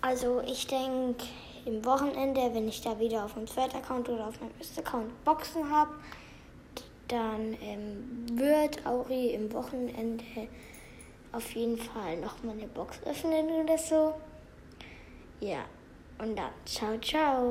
Also ich denke, im Wochenende, wenn ich da wieder auf meinem zweiten Account oder auf meinem ersten Account Boxen habe, dann ähm, wird Auri im Wochenende auf jeden Fall nochmal eine Box öffnen oder so. Ja, und dann ciao, ciao.